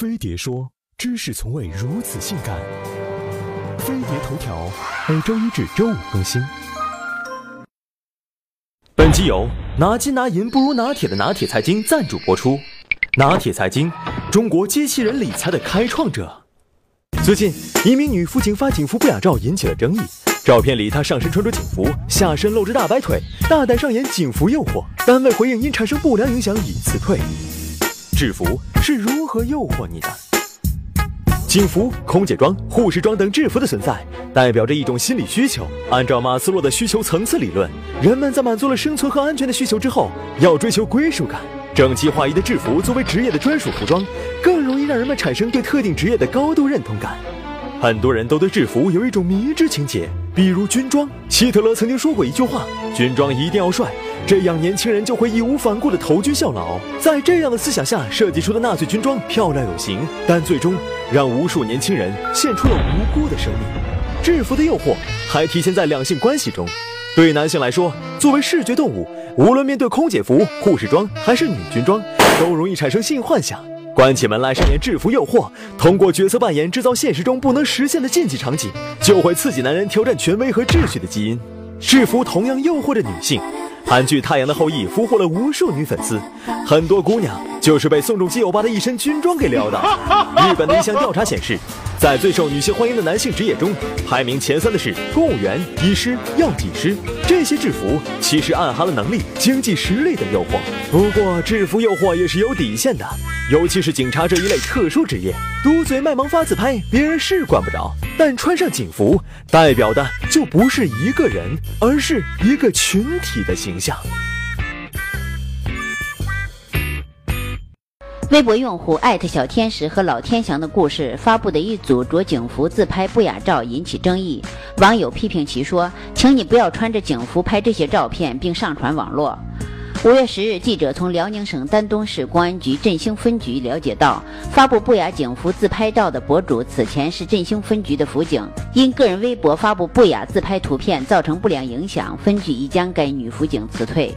飞碟说：“知识从未如此性感。”飞碟头条每周一至周五更新。本集由拿金拿银不如拿铁的拿铁财经赞助播出。拿铁财经，中国机器人理财的开创者。最近，一名女辅警发警服不雅照引起了争议。照片里，她上身穿着警服，下身露着大白腿，大胆上演警服诱惑。单位回应因产生不良影响已辞退。制服是如何诱惑你的？警服、空姐装、护士装等制服的存在，代表着一种心理需求。按照马斯洛的需求层次理论，人们在满足了生存和安全的需求之后，要追求归属感。整齐划一的制服作为职业的专属服装，更容易让人们产生对特定职业的高度认同感。很多人都对制服有一种迷之情结，比如军装。希特勒曾经说过一句话：“军装一定要帅。”这样，年轻人就会义无反顾地投军效劳。在这样的思想下设计出的纳粹军装漂亮有型，但最终让无数年轻人献出了无辜的生命。制服的诱惑还体现在两性关系中。对男性来说，作为视觉动物，无论面对空姐服、护士装还是女军装，都容易产生性幻想。关起门来上演制服诱惑，通过角色扮演制造现实中不能实现的禁忌场景，就会刺激男人挑战权威和秩序的基因。制服同样诱惑着女性。韩剧《太阳的后裔》俘获了无数女粉丝，很多姑娘就是被宋仲基欧巴的一身军装给撩的。日本的一项调查显示，在最受女性欢迎的男性职业中，排名前三的是公务员、医师、药剂师。这些制服其实暗含了能力、经济实力的诱惑。不过，制服诱惑也是有底线的，尤其是警察这一类特殊职业，嘟嘴卖萌发自拍，别人是管不着。但穿上警服，代表的就不是一个人，而是一个群体的形象。微博用户艾特小天使和老天祥的故事发布的一组着警服自拍不雅照引起争议，网友批评其说：“请你不要穿着警服拍这些照片并上传网络。”五月十日，记者从辽宁省丹东市公安局振兴分局了解到，发布不雅警服自拍照的博主此前是振兴分局的辅警，因个人微博发布不雅自拍图片造成不良影响，分局已将该女辅警辞退。